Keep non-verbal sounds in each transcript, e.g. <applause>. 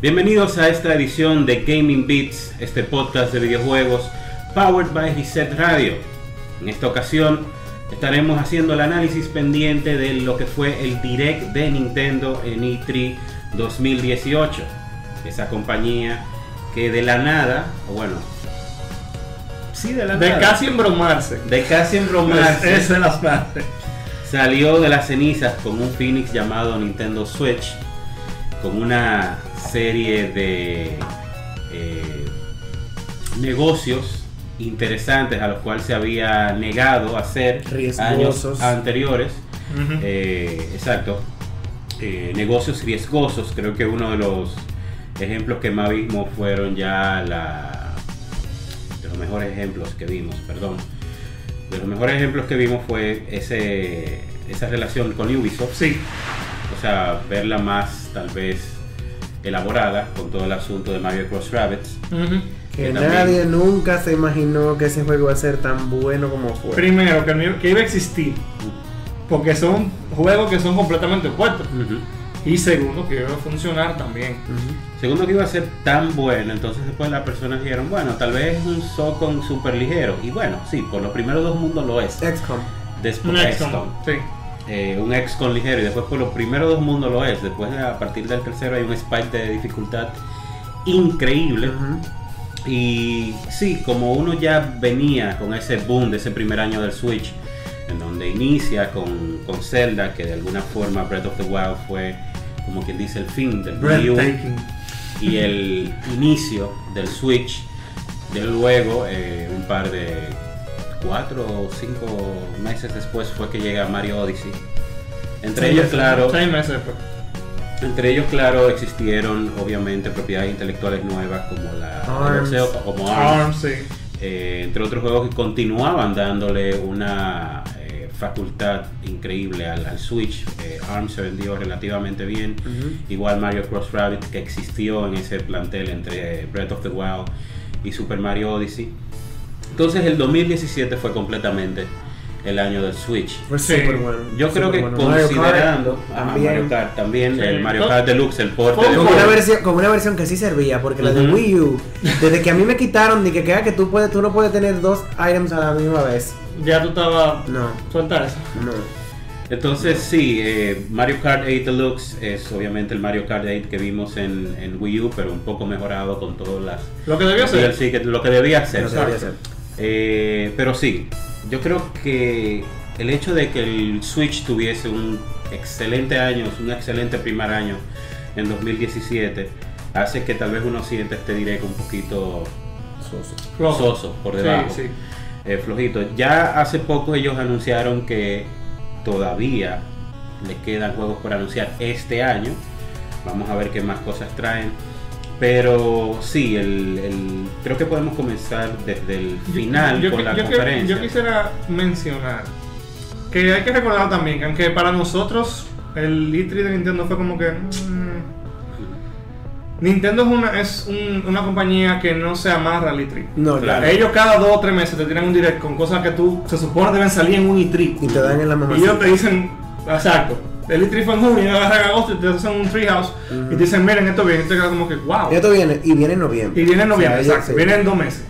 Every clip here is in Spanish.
Bienvenidos a esta edición de Gaming Beats, este podcast de videojuegos powered by Reset Radio. En esta ocasión estaremos haciendo el análisis pendiente de lo que fue el Direct de Nintendo en E3 2018. Esa compañía que de la nada, o bueno, sí de la de casi embromarse. De casi embromarse. Esa es la frase. Salió de las cenizas con un Phoenix llamado Nintendo Switch, con una serie de eh, negocios interesantes a los cuales se había negado a hacer años anteriores. Eh, exacto. Eh, negocios riesgosos. Creo que uno de los ejemplos que más vimos fueron ya la, de los mejores ejemplos que vimos, perdón. De los mejores ejemplos que vimos fue ese, esa relación con Ubisoft. Sí. O sea, verla más tal vez elaborada con todo el asunto de Mario Cross Rabbits. Que, nadie nunca se imaginó que ese juego iba a ser tan bueno como fue. Primero, que, iba a existir. Porque son juegos que son completamente opuestos. Y segundo, que iba a funcionar también. Segundo, que iba a ser tan bueno. Entonces después las personas dijeron, bueno, tal vez es un Socon super ligero. Y bueno, sí, por los primeros dos mundos lo es. XCOM. Después XCOM, sí. Eh, un XCOM ligero y después por los primeros dos mundos lo es. Después a partir del tercero hay un spike de dificultad increíble. Y sí, como uno ya venía con ese boom de ese primer año del Switch, en donde inicia con, con Zelda, que de alguna forma Breath of the Wild fue como quien dice el fin del Wii U y el inicio del Switch. De luego, eh, un par de cuatro o cinco meses después fue que llega Mario Odyssey. Entre ellos, claro. Entre ellos, claro, existieron obviamente propiedades intelectuales nuevas como la ARMS, como ARMS, eh, entre otros juegos que continuaban dándole una eh, facultad increíble al, Switch. Eh, ARMS se vendió relativamente bien, igual Mario Cross Rabbit que existió en ese plantel entre Breath of the Wild y Super Mario Odyssey. Entonces el 2017 fue completamente el año del Switch. Fue súper bueno. Yo creo que considerando también, Mario Kart, también el Mario Kart Deluxe, el porte de como una versión, como una versión que sí servía, porque la de Wii U, desde que a mí me quitaron de que queda que tú puedes, tú no puedes tener dos items a la misma vez. Ya tú estabas no. suelta eso. No. Entonces sí, eh, Mario Kart 8 Deluxe es obviamente el Mario Kart 8 que vimos en, en Wii U, pero un poco mejorado con todas las... Lo que debía ser. Sí, lo que debía ser. Lo que debía ser. Eh, pero sí, yo creo que el hecho de que el Switch tuviese un excelente año, un excelente primer año en 2017, hace que tal vez uno siente este directo un poquito soso, por debajo. Eh, flojito. Ya hace poco ellos anunciaron que todavía le quedan juegos por anunciar este año. Vamos a ver qué más cosas traen. Pero sí, el, creo que podemos comenzar desde el final con la conferencia. yo quisiera mencionar que hay que recordar también que aunque para nosotros el E3 de Nintendo fue como que... Mm, Nintendo es una, es una compañía que no se amarra al E3. No, claro. Ellos cada dos o tres meses te tiran un direct con cosas que tú se supone deben salir en un E3. Y te dan en la mamá. Y ellos te dicen, exacto, el E3 fue en junio, y agarran agosto y te hacen un treehouse y te dicen, miren, esto viene, y te queda como que, wow. Esto viene, y viene en noviembre. Y viene en noviembre, exacto, viene en dos meses.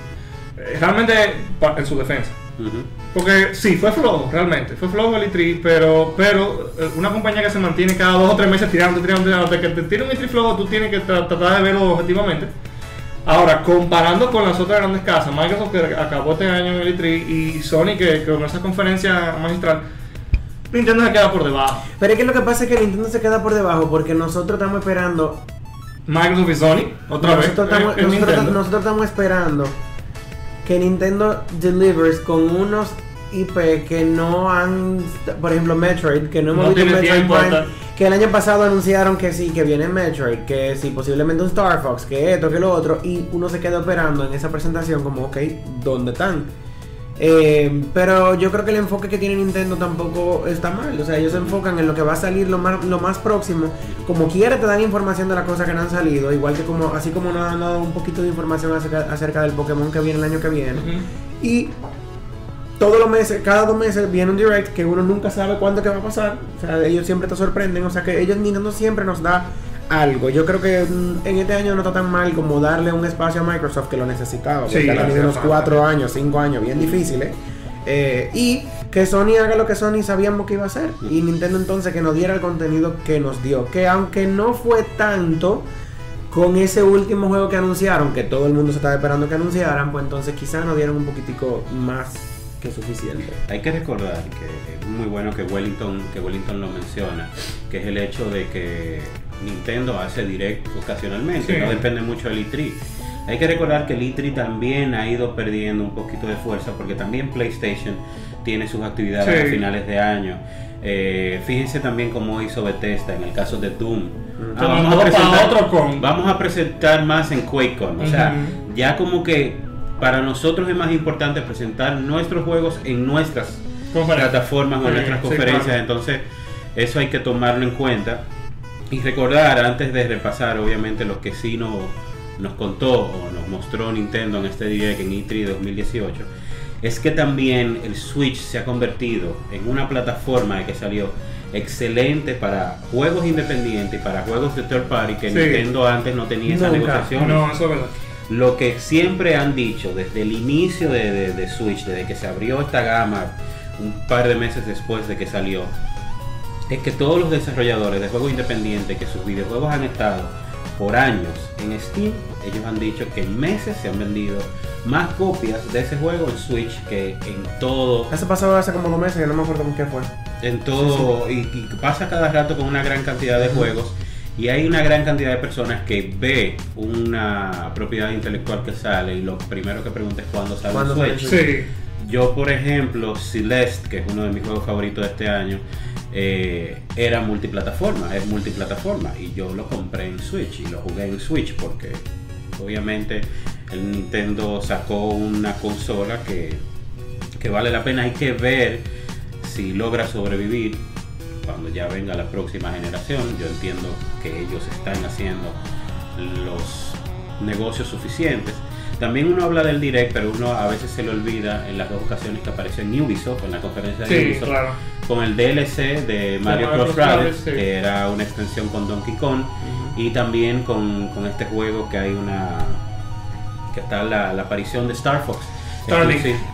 Eh, realmente, en su defensa. Porque sí, fue flojo, realmente. Fue flojo el E3, pero, pero eh, una compañía que se mantiene cada dos o tres meses tirando, tirando, tirando, de que te tire un E3 flojo, tú tienes que tratar de verlo objetivamente. Ahora, comparando con las otras grandes casas, Microsoft que acabó este año en el E3 y Sony que, que con esa conferencia magistral, Nintendo se queda por debajo. Pero es que lo que pasa es que Nintendo se queda por debajo porque nosotros estamos esperando. Microsoft y Sony, otra vez. nosotros, estamos esperando que Nintendo delivers con unos IP que no han, por ejemplo, Metroid, que no hemos visto Metroid Prime, que el año pasado anunciaron que sí, que viene Metroid, que sí, posiblemente un Star Fox, que esto, que lo otro, y uno se queda esperando en esa presentación como, ok, ¿dónde están? Eh, pero yo creo que el enfoque que tiene Nintendo tampoco está mal. O sea, ellos se enfocan en lo que va a salir lo más, lo más próximo. Como quiera te dan información de las cosas que no han salido. Igual que como, así como nos han dado un poquito de información acerca, del Pokémon que viene el año que viene. Y todos los meses, cada dos meses viene un direct que uno nunca sabe cuándo que va a pasar. O sea, ellos siempre te sorprenden. O sea que ellos Nintendo siempre nos da algo. Yo creo que mm, en este año no está tan mal como darle un espacio a Microsoft que lo necesitaba. Porque ha tenido unos cuatro años, cinco años bien difíciles. Eh, y que Sony haga lo que Sony sabíamos que iba a hacer. Y Nintendo entonces que nos diera el contenido que nos dio. Que aunque no fue tanto con ese último juego que anunciaron, que todo el mundo se estaba esperando que anunciaran, pues entonces quizás nos dieron un poquitico más que suficiente. Hay que recordar que es muy bueno que Wellington, que Wellington lo menciona, que es el hecho de que Nintendo hace direct ocasionalmente, no depende mucho del E3. Hay que recordar que el E3 también ha ido perdiendo un poquito de fuerza porque también PlayStation tiene sus actividades a finales de año. Eh, fíjense también cómo hizo Bethesda en el caso de Doom. Ah, vamos, a presentar, otro vamos a presentar más en QuakeCon. O sea, ya como que para nosotros es más importante presentar nuestros juegos en nuestras plataformas o en nuestras conferencias. Entonces, eso hay que tomarlo en cuenta. Y recordar, antes de repasar, obviamente, lo que sí nos, nos contó o nos mostró Nintendo en este Direct en E3 2018, es que también el Switch se ha convertido en una plataforma que salió excelente para juegos independientes y para juegos de third party que Nintendo antes no tenía esa negociación. No, eso es verdad. Lo que siempre han dicho desde el inicio de, de Switch, desde que se abrió esta gama, un par de meses después de que salió, es que todos los desarrolladores de juegos independientes que sus videojuegos han estado por años en Steam, ellos han dicho que en meses se han vendido más copias de ese juego en Switch que en todo. Eso pasó hace como dos meses, que no me acuerdo con qué fue. En todo, Y, pasa cada rato con una gran cantidad de juegos. Y hay una gran cantidad de personas que ve una propiedad intelectual que sale y lo primero que pregunta es cuándo sale en Switch. Yo, por ejemplo, Celeste, que es uno de mis juegos favoritos de este año, eh, era multiplataforma, es multiplataforma y yo lo compré en Switch y lo jugué en Switch porque obviamente el Nintendo sacó una consola que, que vale la pena, hay que ver si logra sobrevivir cuando ya venga la próxima generación. Yo entiendo que ellos están haciendo los negocios suficientes también uno habla del direct, pero uno a veces se le olvida en las dos ocasiones que apareció en Ubisoft, en la conferencia de Ubisoft, con el DLC de Mario. Rabbids, que era una extensión con Donkey Kong, y también con, con, este juego que hay una que está la, la aparición de Star Fox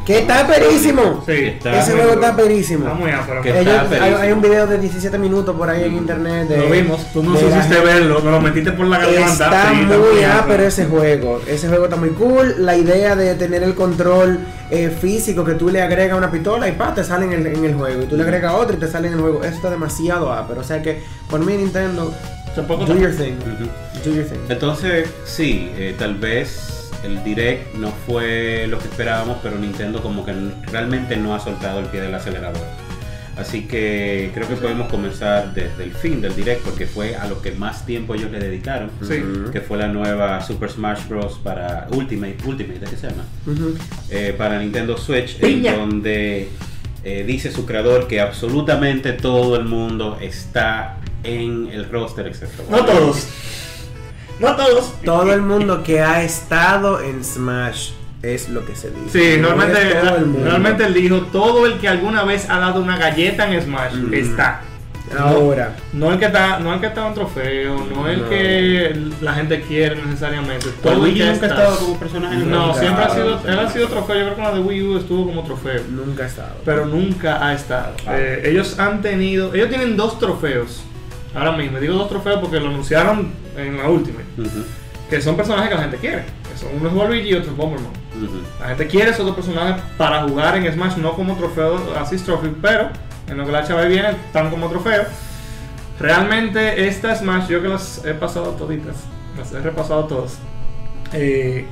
que está perísimo. Ese juego está perísimo. muy hay, un video de 17 minutos por ahí en internet. lo vimos, tú no supiste verlo, nos lo metiste por la garganta. Está muy ápero ese juego. Ese juego está muy cool. La idea de tener el control eh, físico que tú le agregas una pistola y pa, te sale en el, en el juego. Y tú le agregas otra y te sale en el juego. Eso está demasiado ápero. O sea que por mí Nintendo, do your thing. Do your thing. Entonces, sí, eh, tal vez el direct no fue lo que esperábamos, pero Nintendo como que realmente no ha soltado el pie del acelerador. Así que creo que podemos comenzar desde el fin del direct porque fue a lo que más tiempo ellos le dedicaron, que fue la nueva Super Smash Bros. para Ultimate, Ultimate, ¿qué se llama? Eh, para Nintendo Switch, en donde eh, dice su creador que absolutamente todo el mundo está en el roster excepto. No todos. No todos. Todo el mundo que ha estado en Smash es lo que se dice. Sí, normalmente, él dijo, todo el que alguna vez ha dado una galleta en Smash está. Ahora. No, el que está, no el que está un trofeo, no, el que la gente quiere necesariamente. Todo el que ha estado como personaje en No, siempre ha sido, él ha sido trofeo. Yo creo que la de Wii U estuvo como trofeo. Nunca ha estado. Pero nunca ha estado. Ah. Eh, ellos han tenido, ellos tienen dos trofeos ahora mismo. Digo dos trofeos porque lo anunciaron en la última. Que son personajes que la gente quiere. uno es Waluigi y otro es Bomberman. La gente quiere esos dos personajes para jugar en Smash, no como trofeo Assist Trophy, pero en lo que la chava viene, están como trofeo. Realmente esta Smash, yo que las he pasado toditas, las he repasado todas. Eh,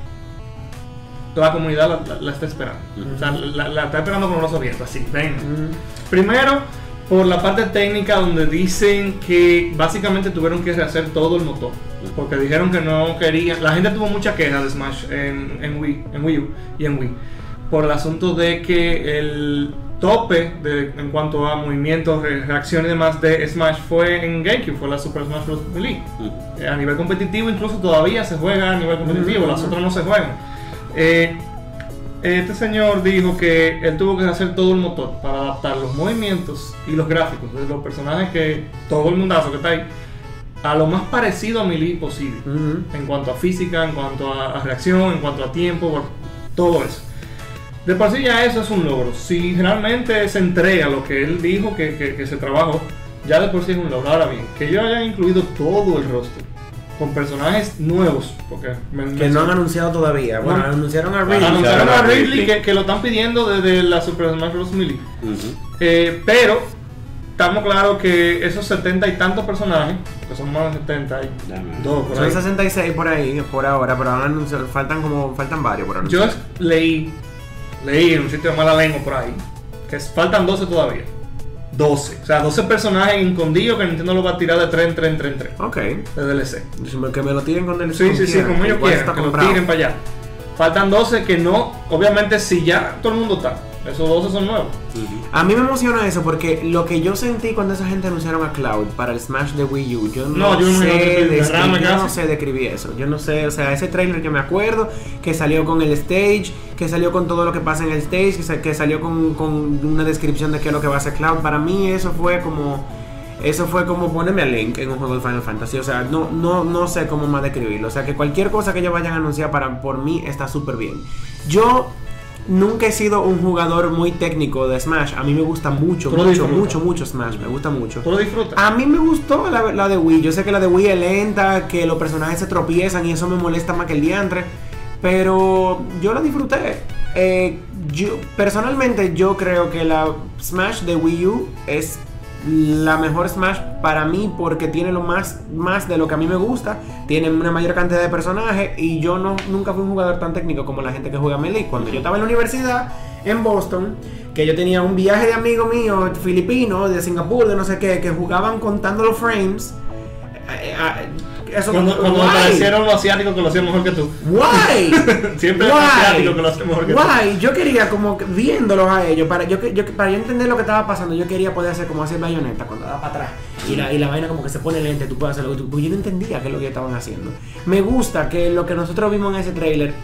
la comunidad la, está esperando. O sea, la, está esperando con los abiertos, así, ven. Primero, por la parte técnica donde dicen que básicamente tuvieron que rehacer todo el motor. Porque dijeron que no querían. La gente tuvo mucha queja de Smash en, Wii, en Wii U y en Wii. Por el asunto de que el tope de, en cuanto a movimientos, reacción y demás de Smash fue en GameCube, fue la Super Smash Bros. Melee. Eh, a nivel competitivo incluso todavía se juega a nivel competitivo, las otras no se juegan. Eh, este señor dijo que él tuvo que hacer todo el motor para adaptar los movimientos y los gráficos de los personajes que todo el mundazo que está ahí a lo más parecido a Melee posible. En cuanto a física, en cuanto a, reacción, en cuanto a tiempo, todo eso. De por sí ya eso es un logro. Si realmente se entrega lo que él dijo que, que, se trabajó, ya de por sí es un logro. Ahora bien, que yo haya incluido todo el roster con personajes nuevos. Porque que no han anunciado todavía. Bueno, anunciaron a Ridley. Anunciaron a Ridley que, que, lo están pidiendo desde la Super Smash Bros. Melee. Eh, pero estamos claros que esos 70 y tantos personajes, que son más de 72 por Son 66 por ahí, por ahora, pero van anunciar, faltan como, faltan varios por anunciar. Yo leí, leí en un sitio de mala lengua por ahí, que faltan 12 todavía. 12. O sea, 12 personajes escondidos que Nintendo lo va a tirar de 3 en 3 en 3 en 3. Ok. De DLC. Que me lo tiren con DLC. Sí, sí, sí, como ellos quieran, que lo tiren para allá. Faltan 12 que no, obviamente si ya todo el mundo está esos 12 son nuevos. A mí me emociona eso porque lo que yo sentí cuando esa gente anunciaron a Cloud para el Smash de Wii U, yo no, sé, describir, yo no sé describir eso. Yo no sé, o sea, ese trailer que me acuerdo, que salió con el stage, que salió con todo lo que pasa en el stage, que, salió con, con, una descripción de qué es lo que va a hacer Cloud, para mí eso fue como eso fue como ponerme a Link en un juego de Final Fantasy. O sea, no, no, no sé cómo más describirlo. O sea, que cualquier cosa que ellos vayan a anunciar para, por mí está súper bien. Yo nunca he sido un jugador muy técnico de Smash. A mí me gusta mucho, mucho, mucho, mucho Smash. Me gusta mucho. ¿Tú lo disfrutas? A mí me gustó la, de Wii. Yo sé que la de Wii es lenta, que los personajes se tropiezan y eso me molesta más que el diantre. Pero yo la disfruté. Eh, yo, personalmente, yo creo que la Smash de Wii U es la mejor Smash para mí porque tiene lo más, más de lo que a mí me gusta, tiene una mayor cantidad de personajes y yo no, nunca fui un jugador tan técnico como la gente que juega Melee. Cuando yo estaba en la universidad en Boston, que yo tenía un viaje de amigo mío filipino de Singapur, de no sé qué, que jugaban contando los frames. Eh, eh, eso cuando, cuando aparecieron los asiáticos que lo hacían mejor que tú. Why? <laughs> Siempre los asiáticos que lo hacían mejor que Why? Yo quería como viéndolos a ellos, para yo, yo, para yo entender lo que estaba pasando, yo quería poder hacer como hacer bayoneta cuando da para atrás. Y la, y la vaina como que se pone lente, tú puedes hacerlo. Porque yo no entendía qué es lo que estaban haciendo. Me gusta que lo que nosotros vimos en ese trailer,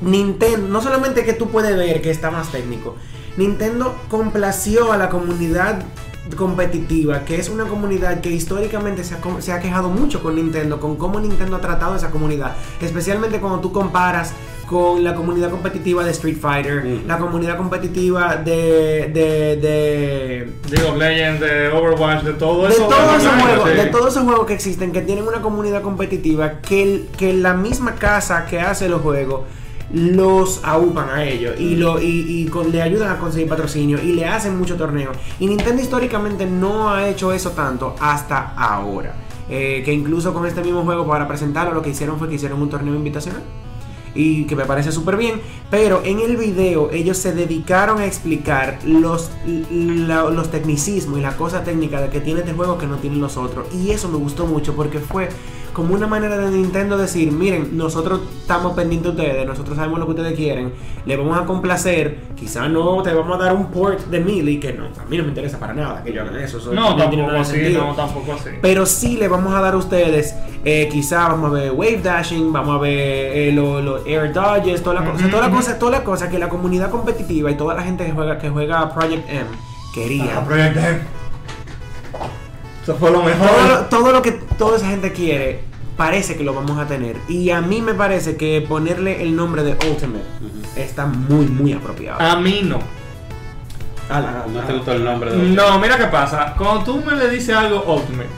Nintendo, no solamente que tú puedes ver que está más técnico, Nintendo complació a la comunidad competitiva, que es una comunidad que históricamente se ha, se ha, quejado mucho con Nintendo, con cómo Nintendo ha tratado a esa comunidad, especialmente cuando tú comparas con la comunidad competitiva de Street Fighter, la comunidad competitiva de de de League of Legends, de Overwatch, de todo eso, de todos esos juegos, de todos esos juegos que existen que tienen una comunidad competitiva que que la misma casa que hace los juegos los aúpan a ellos y, lo, y, le ayudan a conseguir patrocinio y le hacen mucho torneo. Y Nintendo históricamente no ha hecho eso tanto hasta ahora. Eh, que incluso con este mismo juego para presentarlo lo que hicieron fue que hicieron un torneo invitacional y que me parece súper bien. Pero en el video ellos se dedicaron a explicar los, los tecnicismos y la cosa técnica que tiene este juego que no tienen los otros. Y eso me gustó mucho porque fue como una manera de Nintendo decir, miren, nosotros estamos pendientes de ustedes, nosotros sabemos lo que ustedes quieren, le vamos a complacer, quizás no te vamos a dar un port de Melee, que no, a mí no me interesa para nada que yo hagan eso. no, tampoco así, no, tampoco así. Pero sí le vamos a dar a ustedes, eh, quizás vamos a ver Wave Dashing, vamos a ver eh, los Air Dodges, toda la cosa, toda la cosa, toda la cosa que la comunidad competitiva y toda la gente que juega, que juega Project M quería. Ah, Project M eso fue lo mejor. Todo, lo que toda esa gente quiere, parece que lo vamos a tener. Y a mí me parece que ponerle el nombre de Ultimate está muy, muy apropiado. A mí no. no te gustó el nombre de Ultimate. No, mira qué pasa. Cuando tú me le dices algo Ultimate,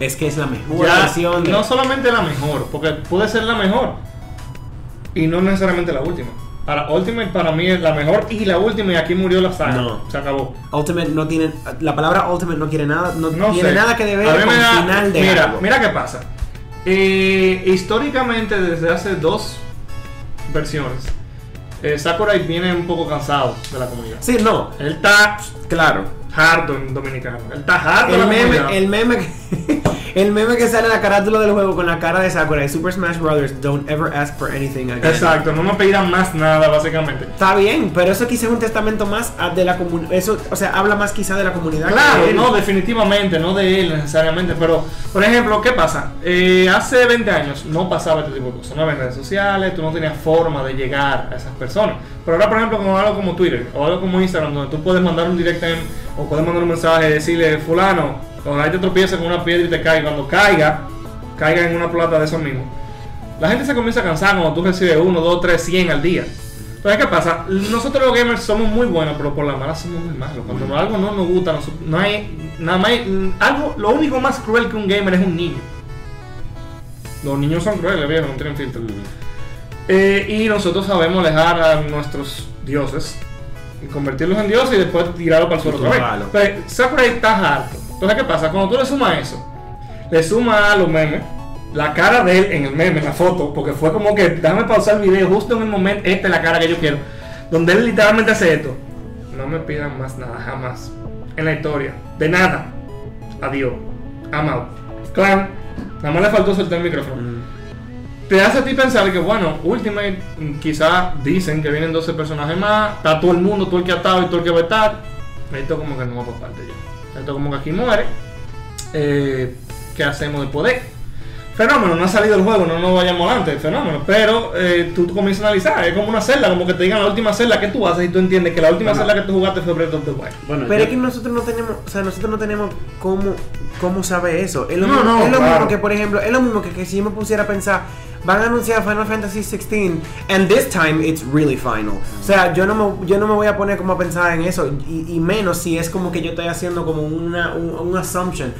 es que es la mejor versión. No solamente la mejor, porque puede ser la mejor. Y no necesariamente la última. Para Ultimate para mí es la mejor y la última y aquí murió la saga. No. Se acabó. Ultimate no tiene la palabra Ultimate no quiere nada, no, tiene nada que ver con el final de Mira, mira qué pasa. Eh, históricamente desde hace dos versiones eh, Sakurai viene un poco cansado de la comunidad. Sí, no. Él está, claro, harto en dominicano. Él está el meme, el meme que <laughs> el meme que sale en la carátula del juego con la cara de Sakura Super Smash Brothers, don't ever ask for anything again. Exacto, no me pedirán más nada, básicamente. Está bien, pero eso quizás es un testamento más de la comunidad. Eso, o sea, habla más quizá de la comunidad. Claro, no, definitivamente, no de él necesariamente. Pero, por ejemplo, ¿qué pasa? Eh, hace 20 años no pasaba este tipo de cosas. No había redes sociales, tú no tenías forma de llegar a esas personas. Pero ahora, por ejemplo, como algo como Twitter o algo como Instagram, donde tú puedes mandar un directo en O puedes mandar un mensaje y decirle, fulano, cuando ahí te tropiezas con una piedra y te cae, cuando caiga, caiga en una plata de eso mismo. La gente se comienza a cansar cuando tú recibes uno, dos, tres, cien al día. Entonces, ¿qué pasa? Nosotros los gamers somos muy buenos, pero por la mala somos muy malos. Cuando algo no nos gusta, no, hay nada más. Algo, lo único más cruel que un gamer es un niño. Los niños son crueles, viejo, no tienen filtro. Eh, y nosotros sabemos alejar a nuestros dioses y convertirlos en dioses y después tirarlos para el suelo otra vez. Pero Sakurai está harto. Entonces, ¿qué pasa? Cuando tú le sumas eso, le sumas a los memes, la cara de él en el meme, en la foto, porque fue como que, déjame pausar el video justo en el momento, esta es la cara que yo quiero, donde él literalmente hace esto. No me pidan más nada, jamás. En la historia. De nada. Adiós. Amado. Clan. Nada más le faltó soltar el micrófono. Mm te hace a ti pensar que, bueno, Ultimate quizás dicen que vienen 12 personajes más, está todo el mundo, todo el que ha estado y todo el que va a estar. Esto como que no va por parte ya. Esto como que aquí muere. Eh, ¿Qué hacemos de poder? Fenómeno, no ha salido el juego, no nos vayamos adelante, fenómeno. Pero eh, tú, comienzas a analizar, es como una celda, como que te digan la última celda que tú haces y tú entiendes que la última celda que tú jugaste fue Breath of the Wild. pero es que nosotros no tenemos, o sea, nosotros no tenemos cómo, cómo sabe eso. Es lo, mismo, es lo mismo que, por ejemplo, es lo mismo que, que si yo me pusiera a pensar van a anunciar Final Fantasy 16 and this time it's really final. O sea, yo no me, yo no me voy a poner como a pensar en eso y, menos si es como que yo estoy haciendo como una un, assumption.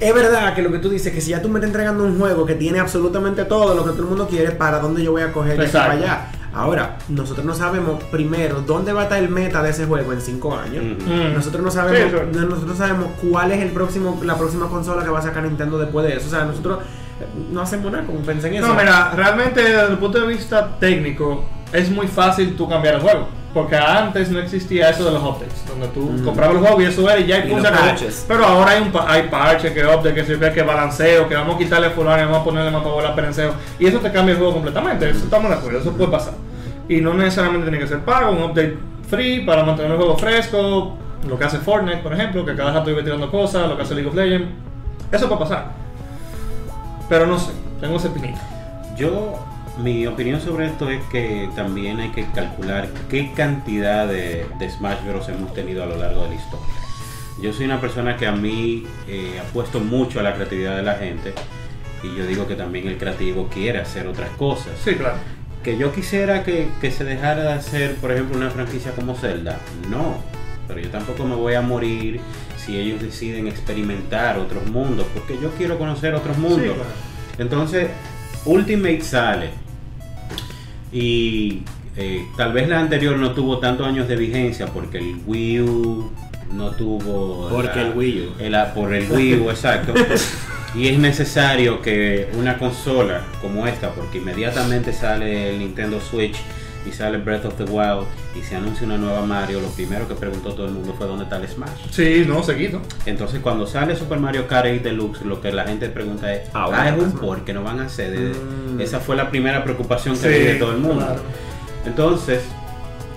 Es verdad que lo que tú dices, que si ya tú me estás entregando un juego que tiene absolutamente todo lo que todo el mundo quiere, ¿para dónde yo voy a coger eso para allá? Ahora, nosotros no sabemos primero dónde va a estar el meta de ese juego en 5 años. Nosotros no sabemos, nosotros sabemos cuál es el próximo, la próxima consola que va a sacar Nintendo después de eso. O sea, nosotros no hacemos nada como pensé en eso. No, mira, realmente desde el punto de vista técnico es muy fácil tú cambiar el juego. Porque antes no existía eso de los updates, donde tú mm. comprabas el juego y eso era y ya hay parches. Pero ahora hay un hay parches, que update, que sirve que balanceo, que vamos a quitarle fulano y vamos a ponerle más para volar perenceo. Y eso te cambia el juego completamente. Eso estamos de acuerdo, eso puede pasar. Y no necesariamente tiene que ser pago, un update free para mantener el juego fresco. Lo que hace Fortnite, por ejemplo, que cada rato vive tirando cosas, lo que hace League of Legends. Eso puede pasar. Pero no sé, tengo ese pinito. Yo, mi opinión sobre esto es que también hay que calcular qué cantidad de, Smash Bros. hemos tenido a lo largo de la historia. Yo soy una persona que a mí eh, apuesto mucho a la creatividad de la gente y yo digo que también el creativo quiere hacer otras cosas. Sí, claro. Que yo quisiera que, que se dejara de hacer, por ejemplo, una franquicia como Zelda. No, pero yo tampoco me voy a morir si ellos deciden experimentar otros mundos, porque yo quiero conocer otros mundos. Entonces, Ultimate sale y eh, tal vez la anterior no tuvo tantos años de vigencia porque el Wii U no tuvo... Porque el Wii U. por el Wii U, exacto. Y es necesario que una consola como esta, porque inmediatamente sale el Nintendo Switch, y sale Breath of the Wild y se anuncia una nueva Mario, lo primero que preguntó todo el mundo fue dónde está el Smash. Sí, no, seguido. Entonces cuando sale Super Mario Kart 8 Deluxe, lo que la gente pregunta es, ah, ah es un por que no van a hacer. Mm. Esa fue la primera preocupación que sí, todo el mundo. Entonces,